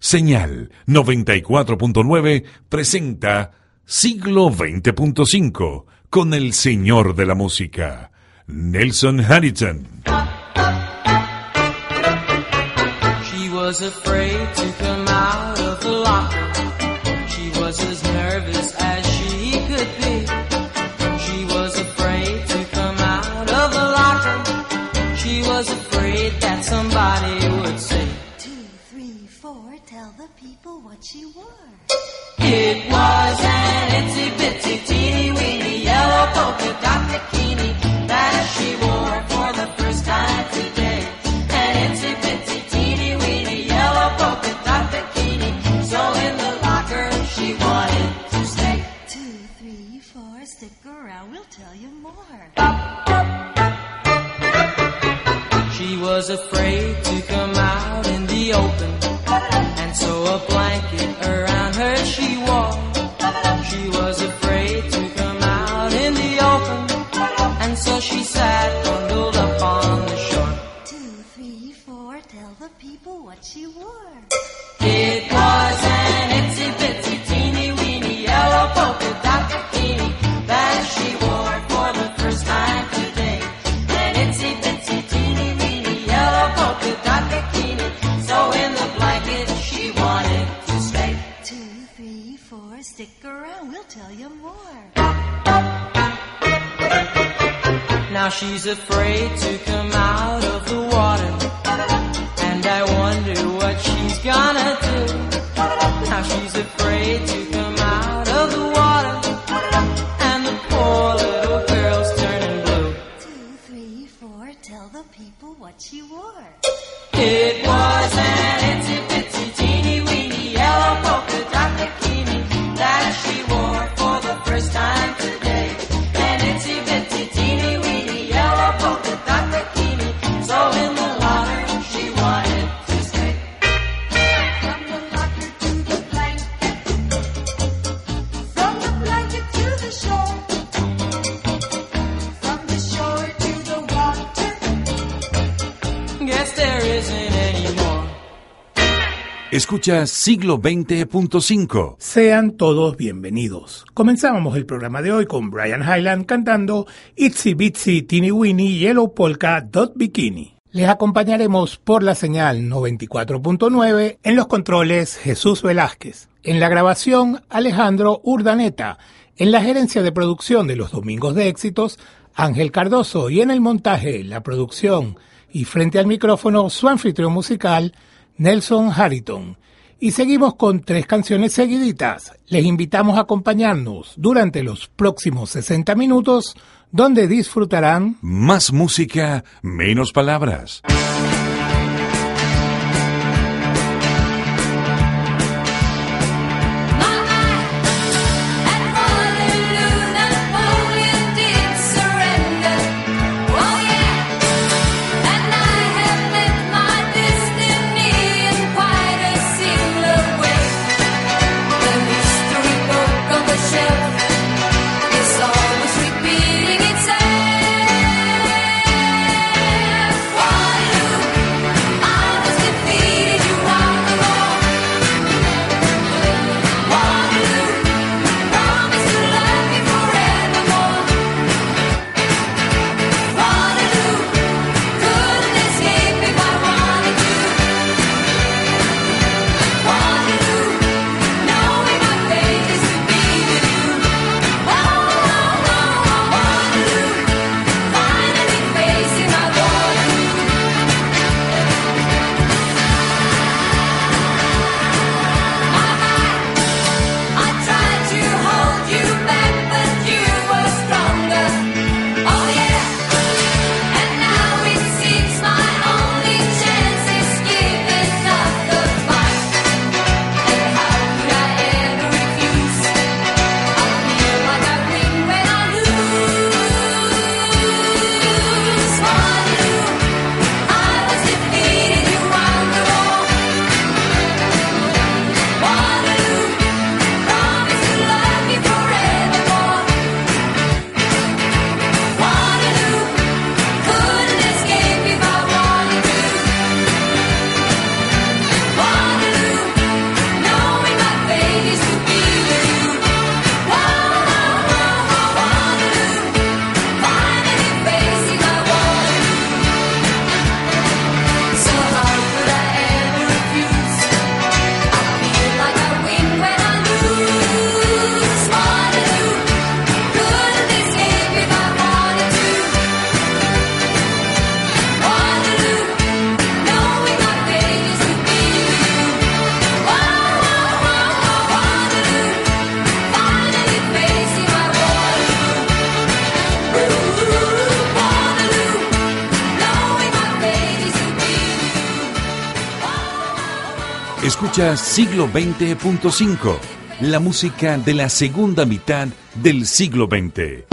Señal 94.9 presenta Siglo XX.5 con el señor de la música, Nelson locker. What she wore. It was an itsy bitsy teeny weeny yellow polka dot bikini that she wore for the first time today. An itsy bitsy teeny weeny yellow polka dot bikini. So in the locker she wanted to stay. Two, three, four, stick around, we'll tell you more. She was afraid to come out in the open, and so a blanket she wore. It was an itsy bitsy teeny weeny yellow polka dot bikini that she wore for the first time today. An itsy bitsy teeny weeny yellow polka dot bikini. So in the blanket she wanted to stay. Two, three, four, stick around, we'll tell you more. Now she's afraid to come out of the water. way Siglo XX.5. Sean todos bienvenidos. Comenzábamos el programa de hoy con Brian Hyland cantando Itsy Bitsy Teeny Weeny Yellow Polka Dot Bikini. Les acompañaremos por la señal 94.9 en los controles Jesús Velázquez. En la grabación Alejandro Urdaneta. En la gerencia de producción de los Domingos de Éxitos Ángel Cardoso y en el montaje, la producción y frente al micrófono su anfitrión musical Nelson Harrington. Y seguimos con tres canciones seguiditas. Les invitamos a acompañarnos durante los próximos 60 minutos, donde disfrutarán Más música, menos palabras. Siglo 20.5, la música de la segunda mitad del siglo XX.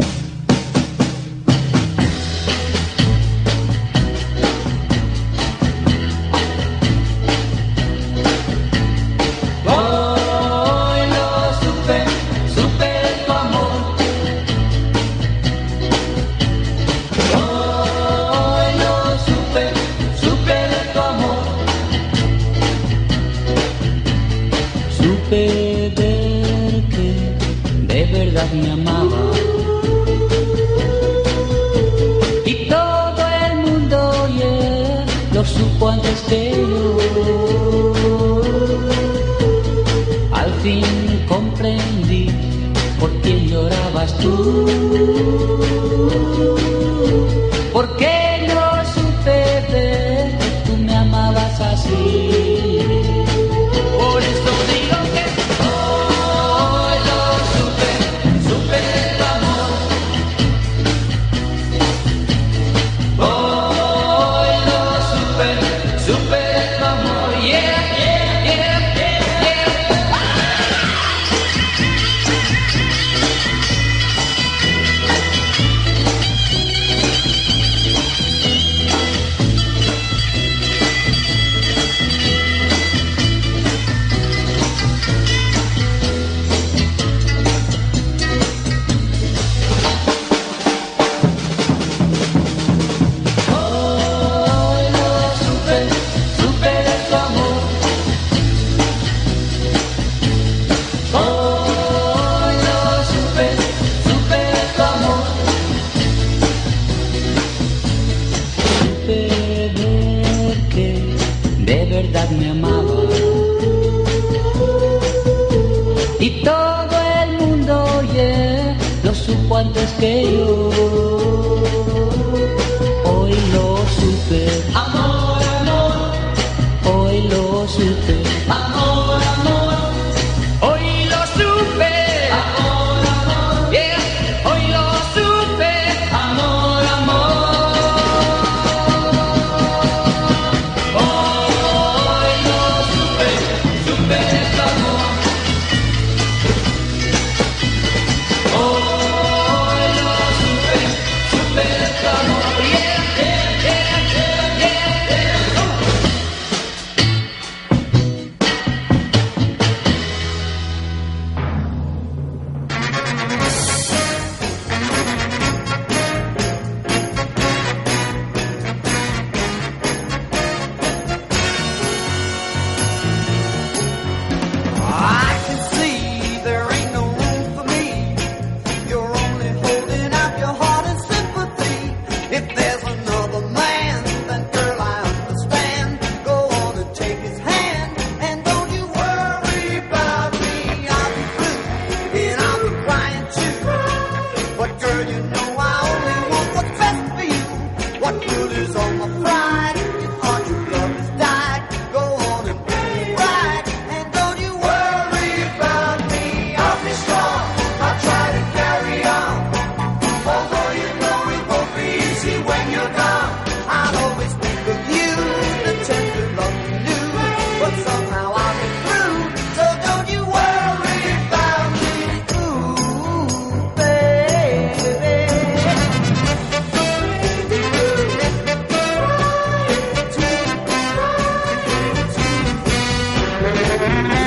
Thank you.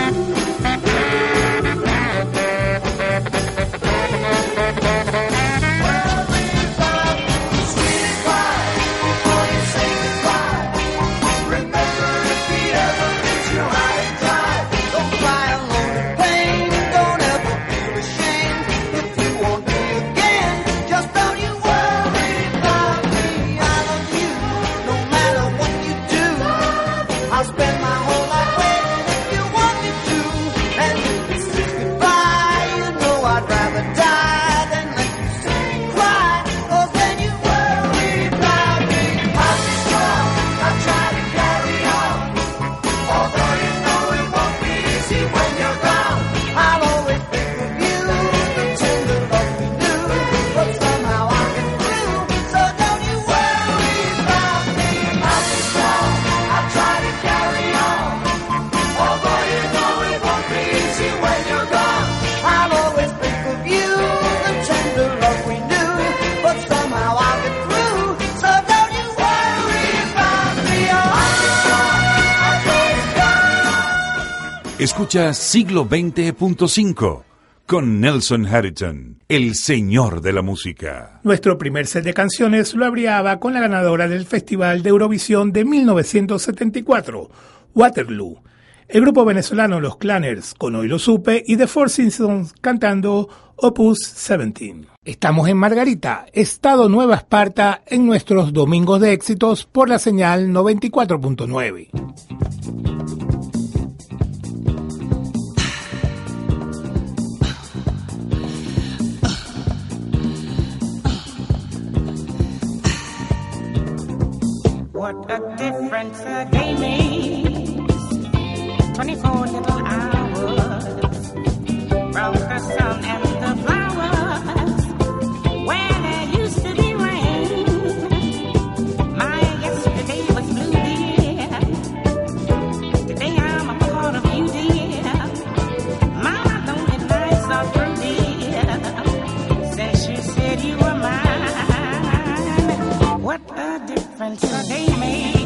Siglo 20.5 con Nelson Harrington, el señor de la música. Nuestro primer set de canciones lo abriaba con la ganadora del Festival de Eurovisión de 1974, Waterloo. El grupo venezolano Los Clanners con Hoy lo supe y The Four Seasons cantando Opus 17. Estamos en Margarita, Estado Nueva Esparta, en nuestros domingos de éxitos por la señal 94.9. What a difference a day makes. 24 little difference they made.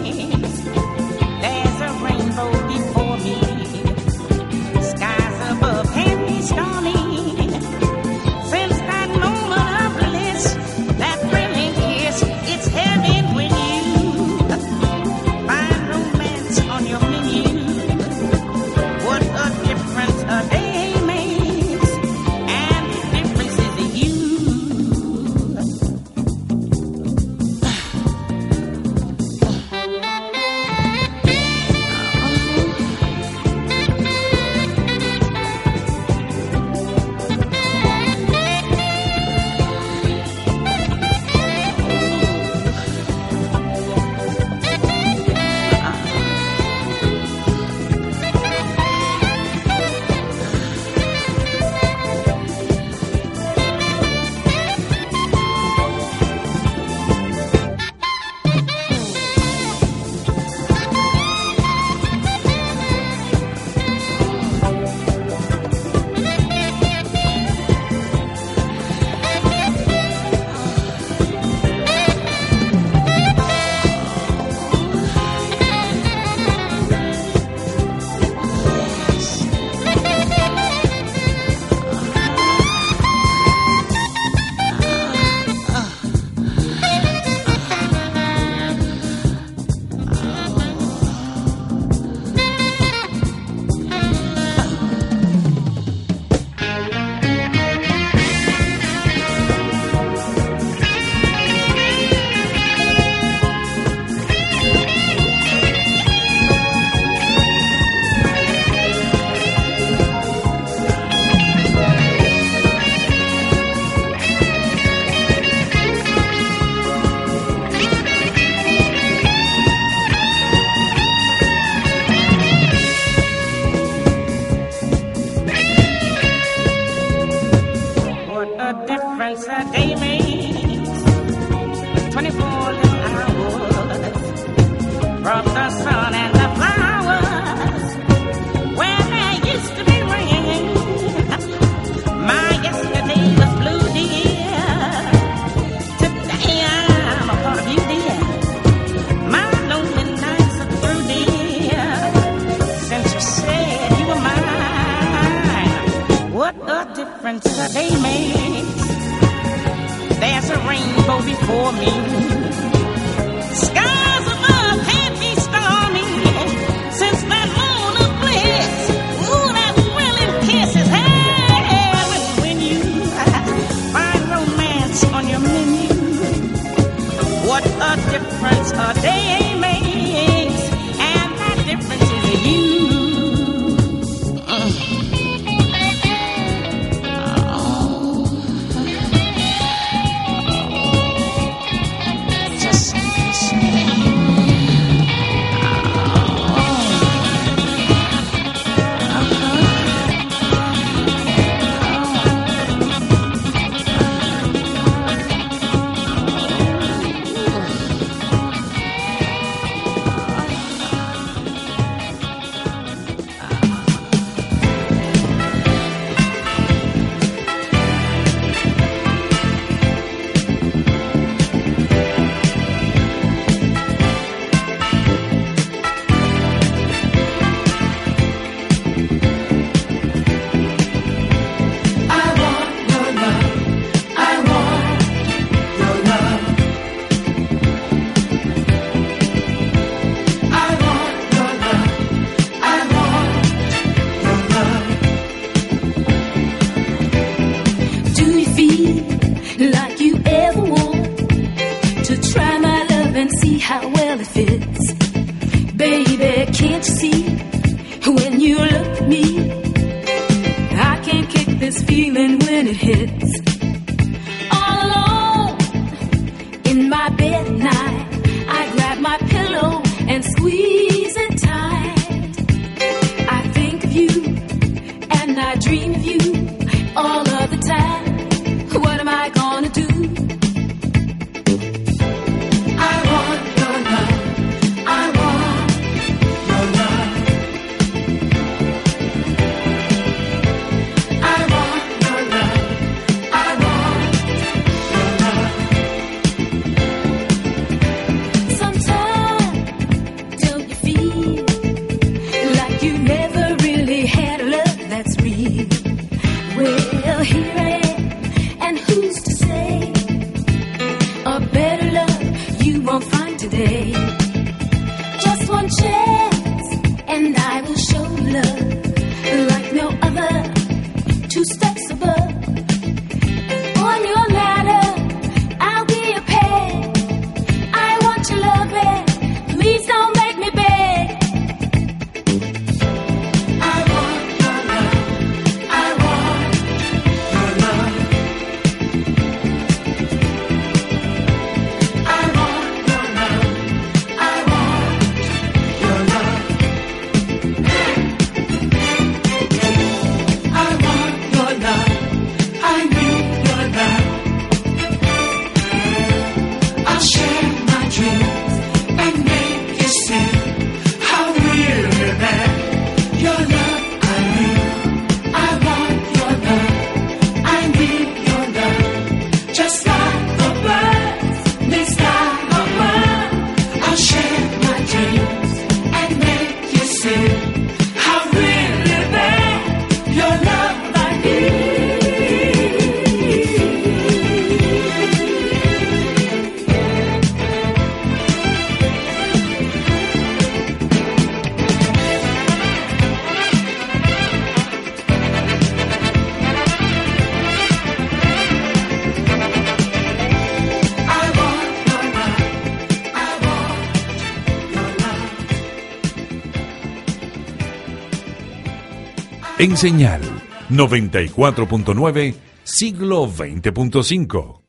En señal 94.9, siglo 20.5.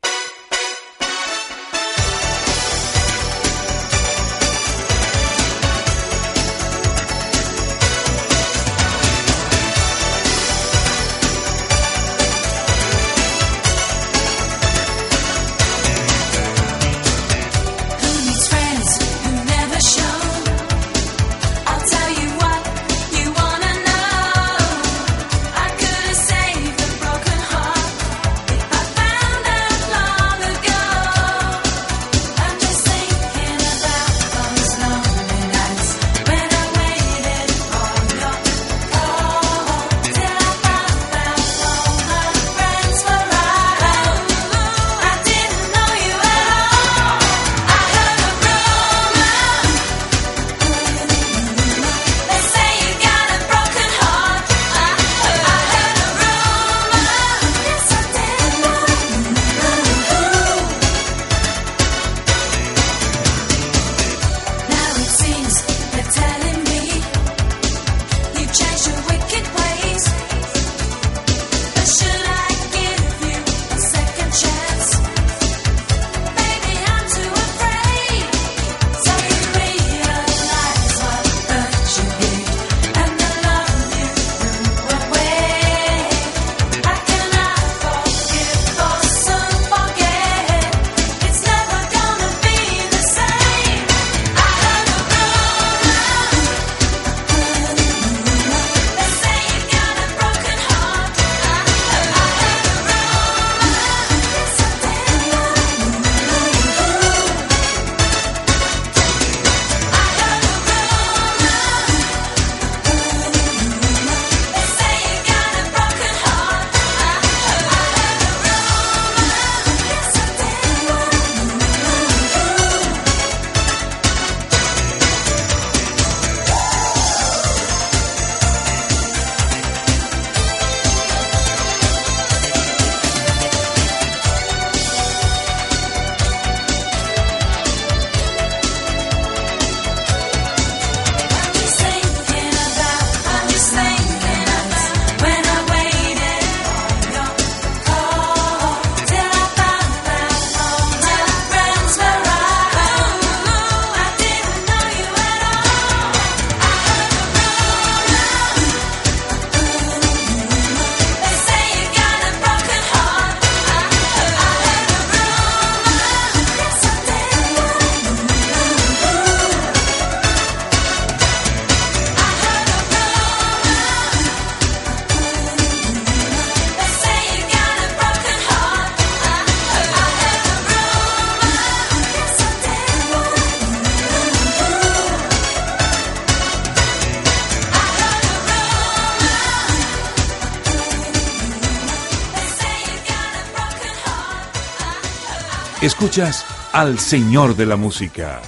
Escuchas al señor de la música,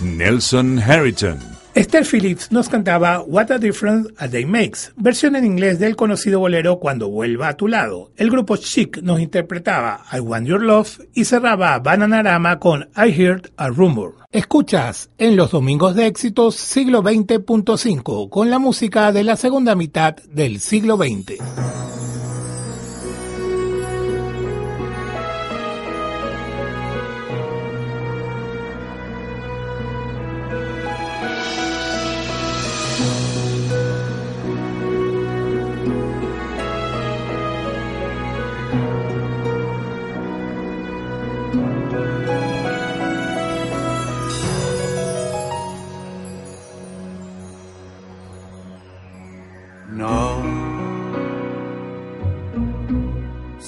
Nelson Harrington. Esther Phillips nos cantaba What a Difference a Day Makes, versión en inglés del conocido bolero Cuando vuelva a tu lado. El grupo Chic nos interpretaba I Want Your Love y cerraba Bananarama con I Heard a Rumor. Escuchas en los domingos de éxitos siglo XX.5 con la música de la segunda mitad del siglo XX.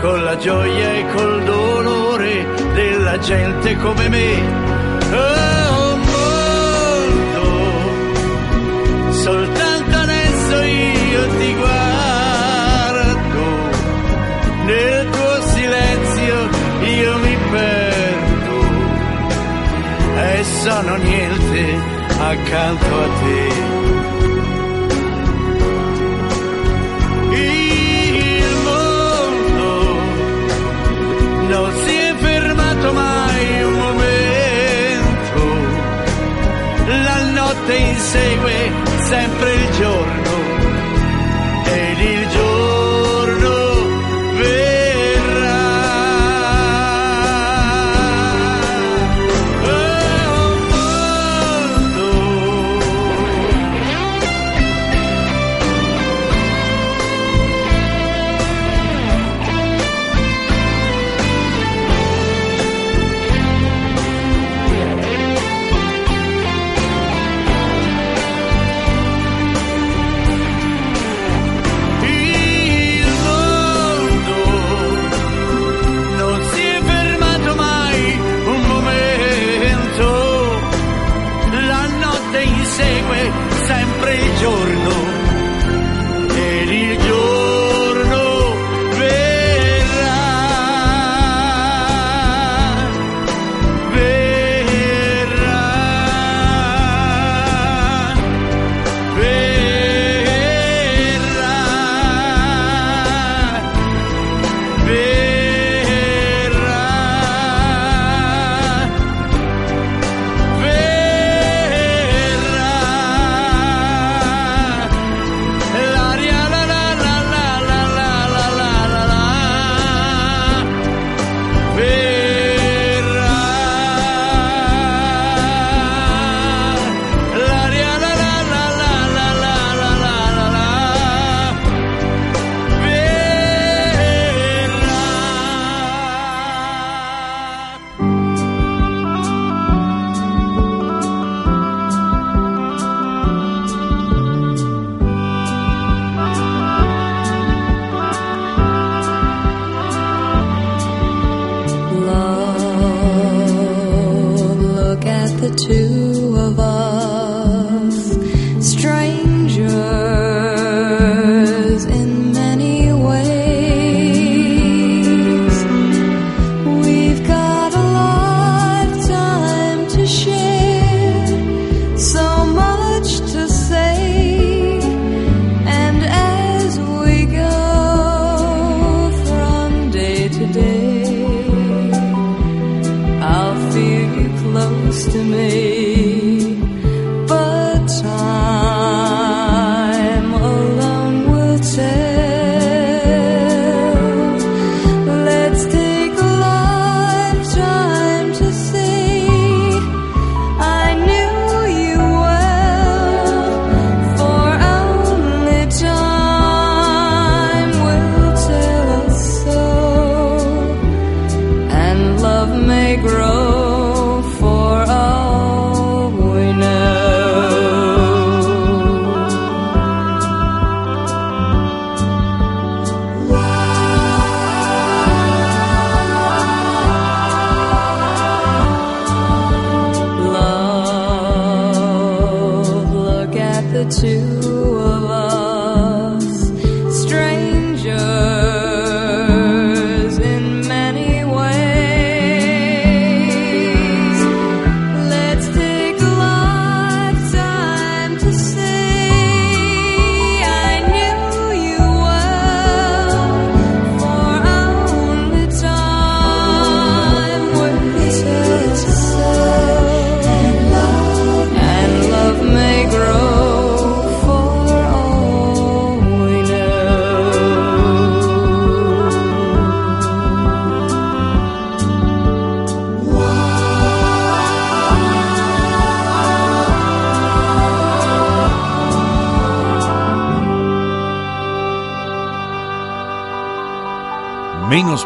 con la gioia e col dolore della gente come me. Oh mondo, soltanto adesso io ti guardo, nel tuo silenzio io mi perdo e sono niente accanto a te. Notte insegue sempre il giorno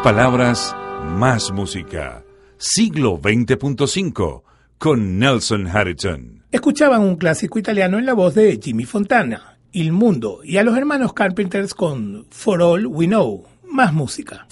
palabras, más música. Siglo 20.5 con Nelson Harrison. Escuchaban un clásico italiano en la voz de Jimmy Fontana, Il Mundo, y a los hermanos Carpenters con For All We Know, más música.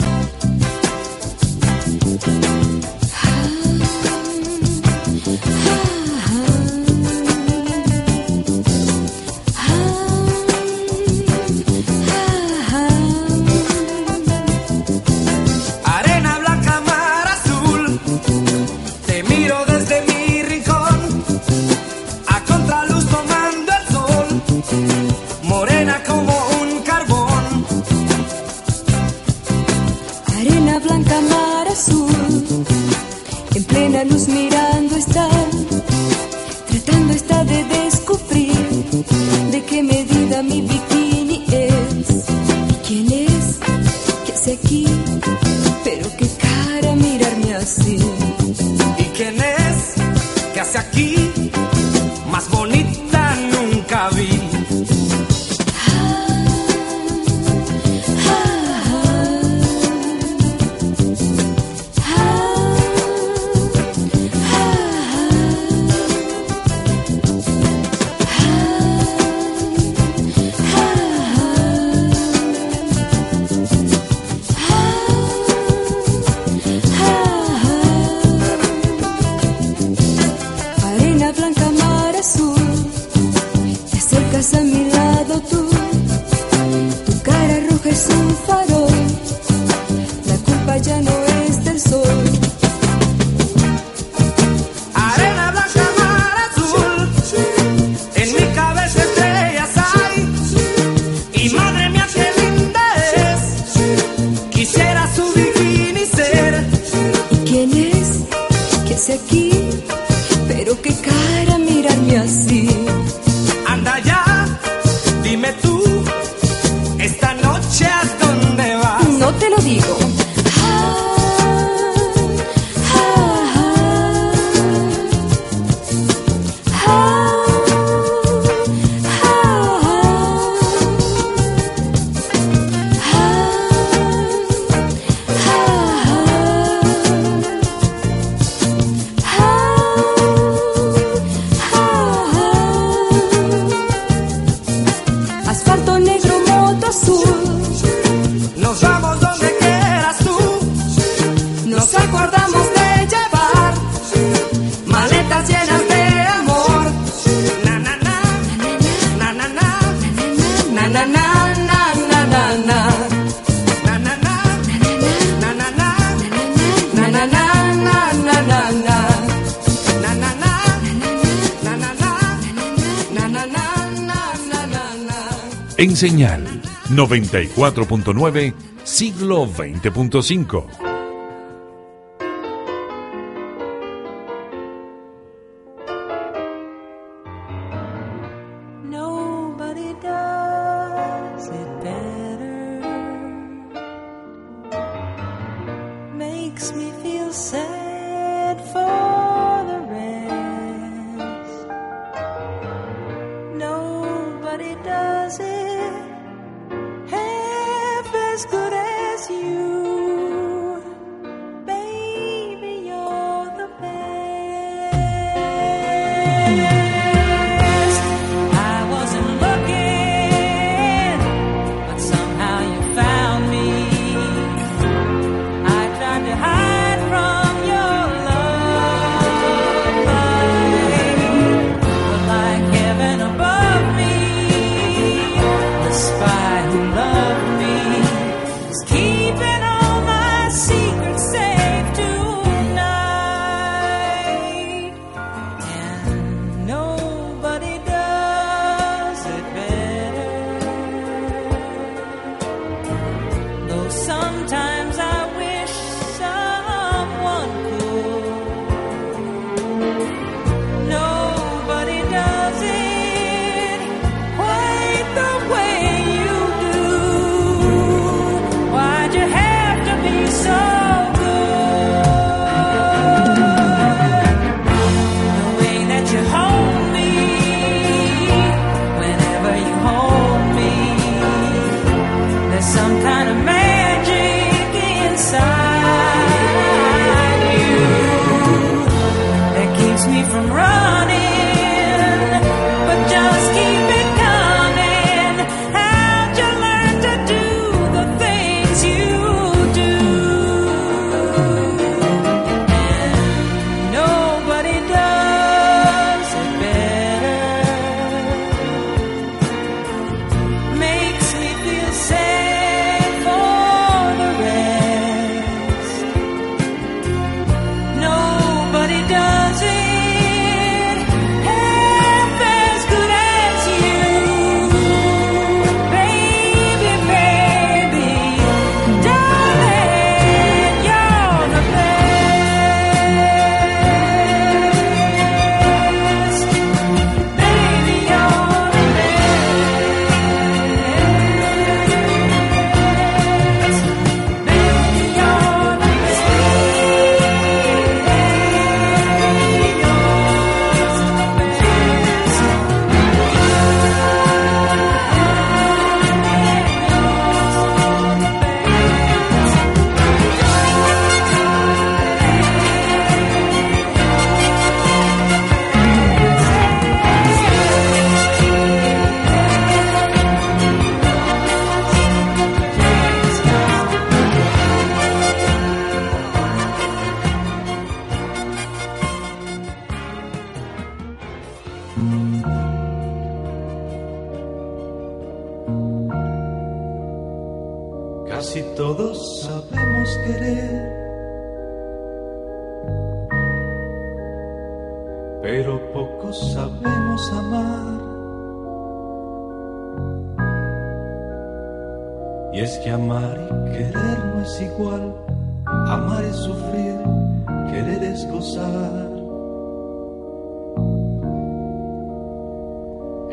94.9, siglo 20.5.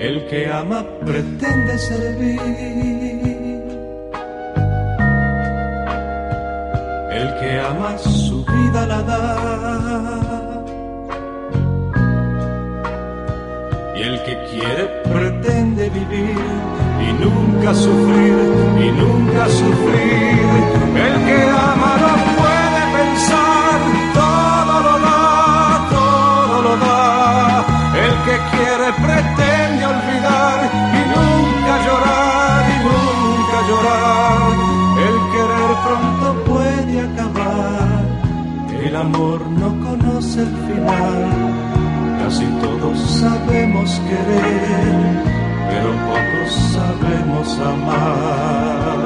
El que ama pretende servir. El que ama su vida la da. Y el que quiere pretende vivir y nunca sufrir, y nunca sufrir. El que ama no puede pensar, todo lo da, todo lo da. El que quiere amor no conoce el final. Casi todos sabemos querer, pero pocos sabemos amar.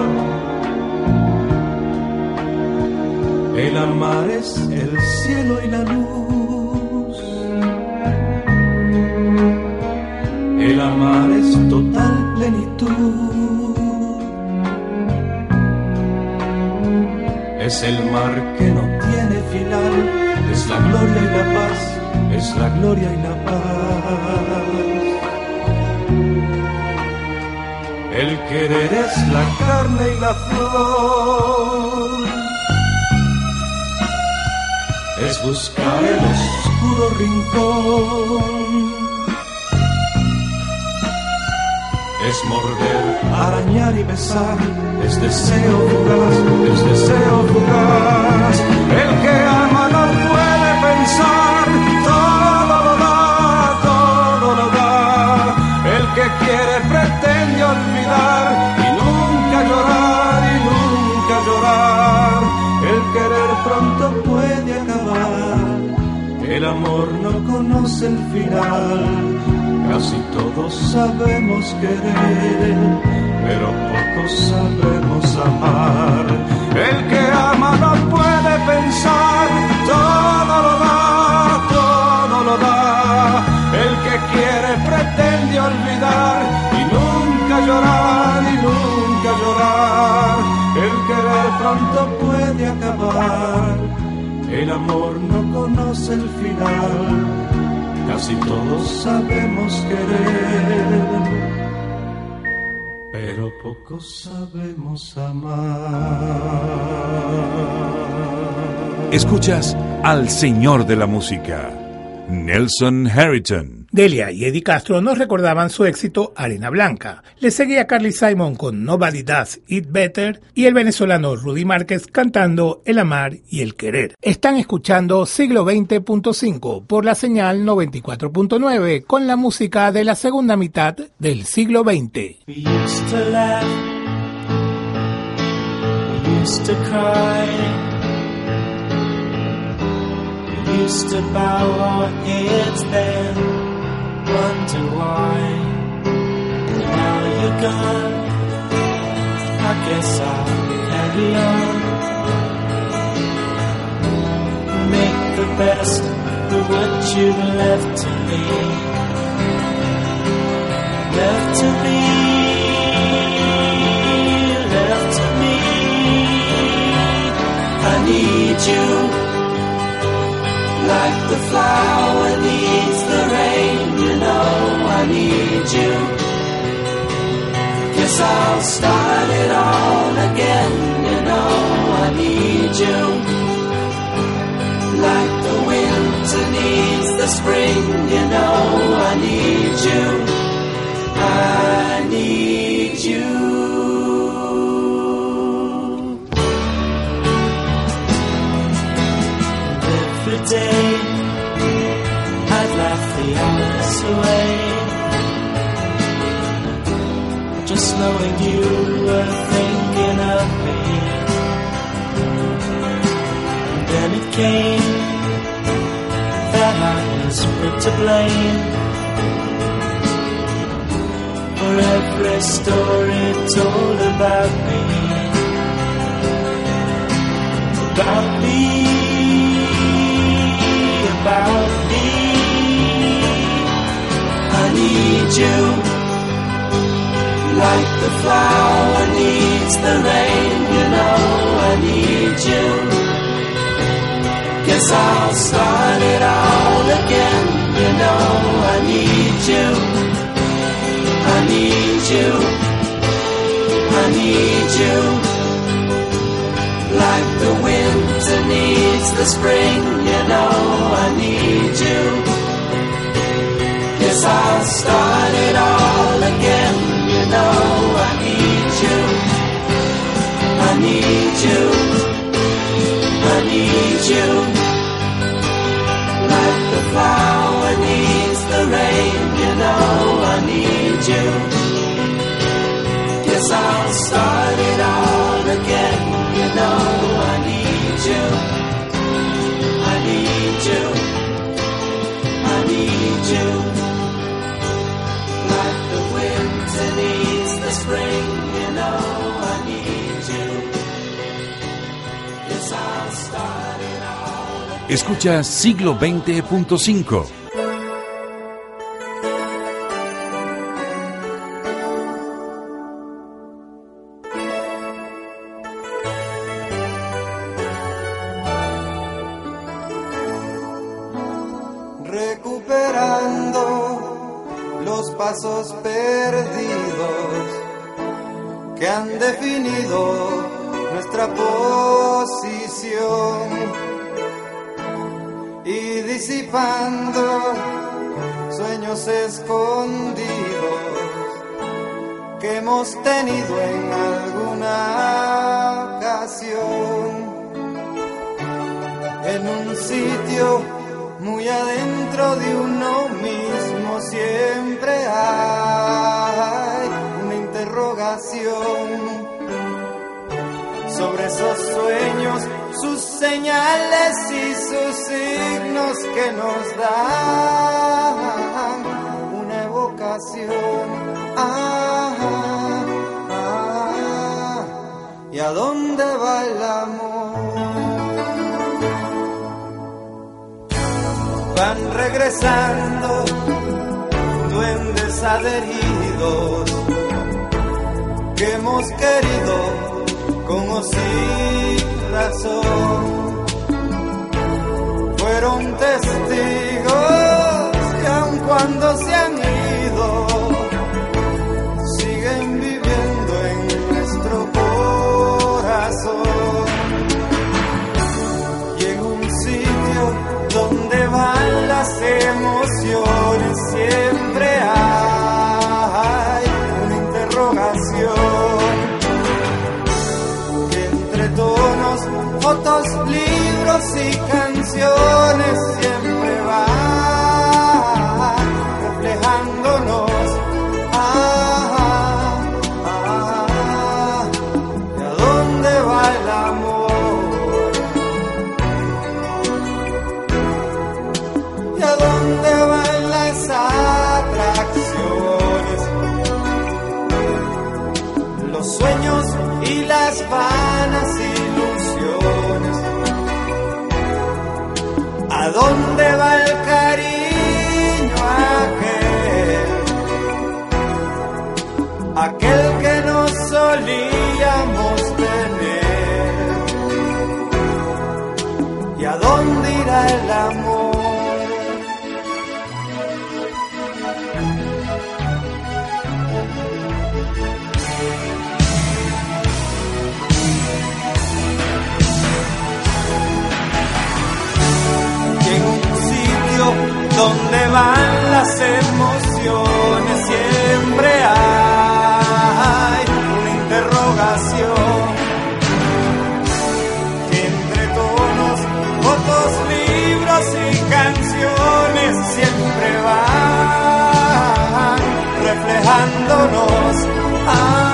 El amar es el cielo y la luz. El amar es total plenitud. Es el mar que es la gloria y la paz, es la gloria y la paz. El querer es la carne y la flor. Es buscar el oscuro rincón. Es morder, arañar y besar, es deseo fugaz, es deseo fugaz. El final. Casi todos sabemos querer, pero pocos sabemos amar. El que ama no puede pensar, todo lo da, todo lo da. El que quiere pretende olvidar y nunca llorar y nunca llorar. El querer pronto puede acabar, el amor no conoce el final. Casi todos sabemos querer, pero pocos sabemos amar. Escuchas al Señor de la Música, Nelson Harrington, Delia y Eddie Castro nos recordaban su éxito Arena Blanca. Le seguía Carly Simon con Nobody Does It Better y el venezolano Rudy Márquez cantando El amar y el querer. Están escuchando siglo XX.5 por la señal 94.9 con la música de la segunda mitad del siglo XX. Used to bow our heads then, wonder why. Now you're gone, I guess I'll carry on. Make the best of what you've left to me. Left to me, left to me. I need you, like the flower needs you. Guess I'll start it all again. You know I need you. Like the winter needs the spring. You know I need you. I need you. Every day I'd laugh the hours away. Knowing you were thinking of me. And then it came that I was put to blame for every story told about me. About me, about me. I need you, like the flower needs the rain. You know I need you. Guess I'll start it all again. You know I need you. I need you. I need you. Like the winter needs the spring, you know I need you. Guess I'll start you. Like the flower needs the rain, you know I need you. Guess I'll start it all again, you know I need you. I need you. I need you. Like the winter needs the spring, Escucha siglo XX.5. escondidos que hemos tenido en alguna ocasión. En un sitio muy adentro de uno mismo siempre hay una interrogación sobre esos sueños, sus señales y sus signos que nos dan evocación. Ah, ah, ¿Y a dónde va el amor? van regresando duendes adheridos que hemos querido con razón. Fueron testigos que aun cuando se han ido, libros y canciones van las emociones siempre hay una interrogación que entre tonos, fotos, libros y canciones siempre van reflejándonos. Ah,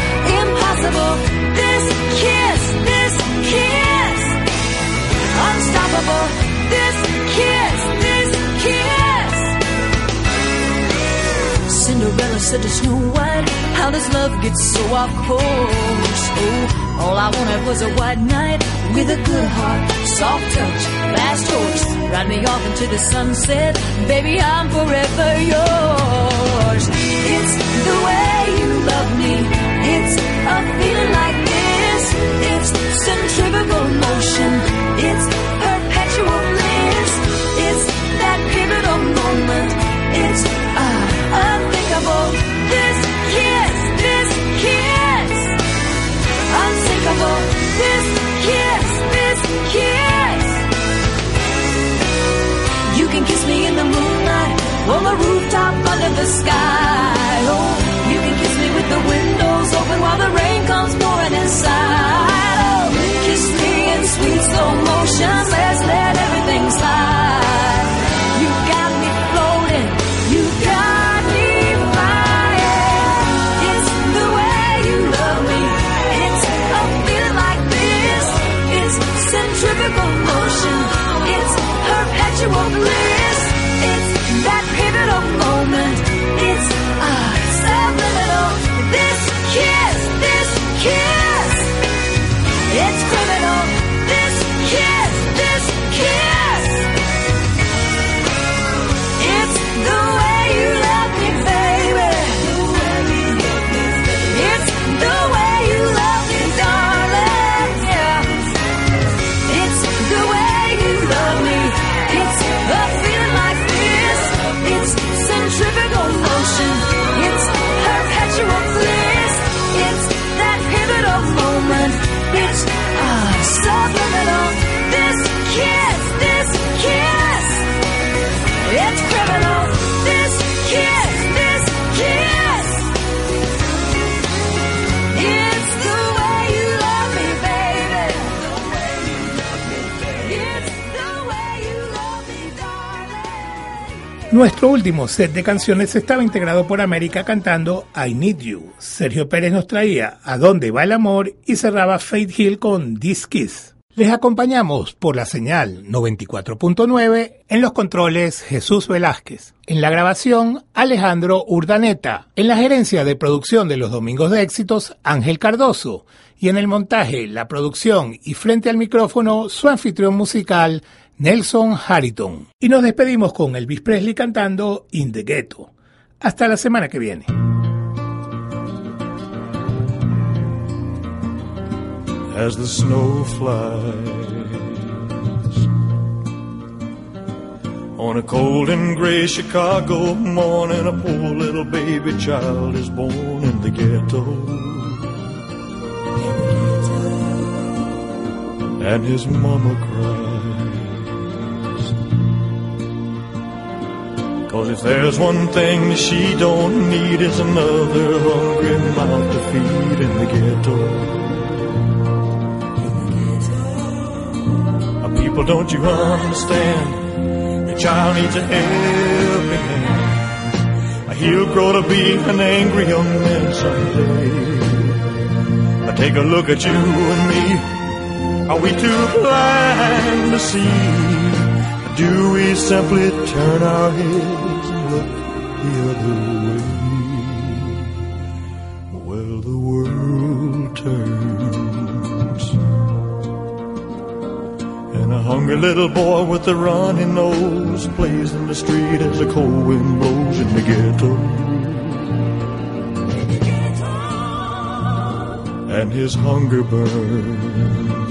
impossible. This kiss, this kiss, unstoppable. This kiss, this kiss. Cinderella said to Snow White, How does love get so off course? Oh, all I wanted was a white knight with a good heart, soft touch, fast horse. Ride me off into the sunset, baby, I'm forever yours. It's the way you love me, it's a feeling like this. It's centrifugal motion, it's perpetual bliss. It's that pivotal moment, it's uh, unthinkable. This kiss, this kiss, unsinkable. This kiss, this kiss. You can kiss me in the moonlight, on the rooftop under the sky. side. Nuestro último set de canciones estaba integrado por América cantando I Need You. Sergio Pérez nos traía A dónde va el amor y cerraba Faith Hill con This Kiss. Les acompañamos por la señal 94.9 en los controles Jesús Velázquez. En la grabación Alejandro Urdaneta. En la gerencia de producción de los Domingos de Éxitos Ángel Cardoso. Y en el montaje, la producción y frente al micrófono su anfitrión musical Nelson Harrington. Y nos despedimos con Elvis Presley cantando In the Ghetto. Hasta la semana que viene. as the snow flies. On a cold and gray Chicago morning, a poor little baby child is born in the ghetto. And his mama cries. Cause if there's one thing she don't need, is another hungry mouth to feed in the ghetto. People, don't you understand? The child needs a helping hand. He'll grow to be an angry young man someday. Take a look at you and me. Are we too blind to see? Do we simply turn our heads and look the other way? Well, the world turns. And a hungry little boy with a runny nose plays in the street as the cold wind blows in the ghetto. And his hunger burns.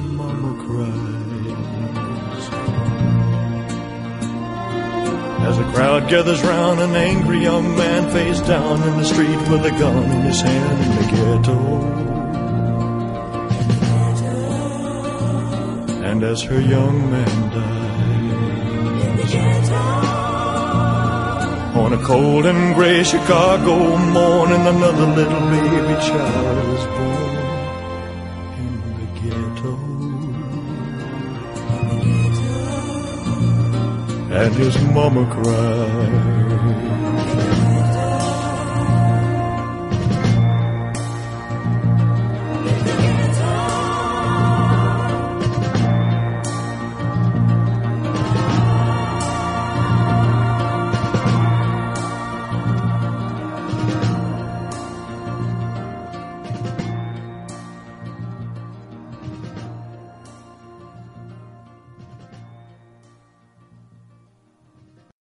As a crowd gathers round, an angry young man face down in the street with a gun in his hand in the ghetto. And as her young man the ghetto, on a cold and gray Chicago morning, another little baby child is born And his mama cried.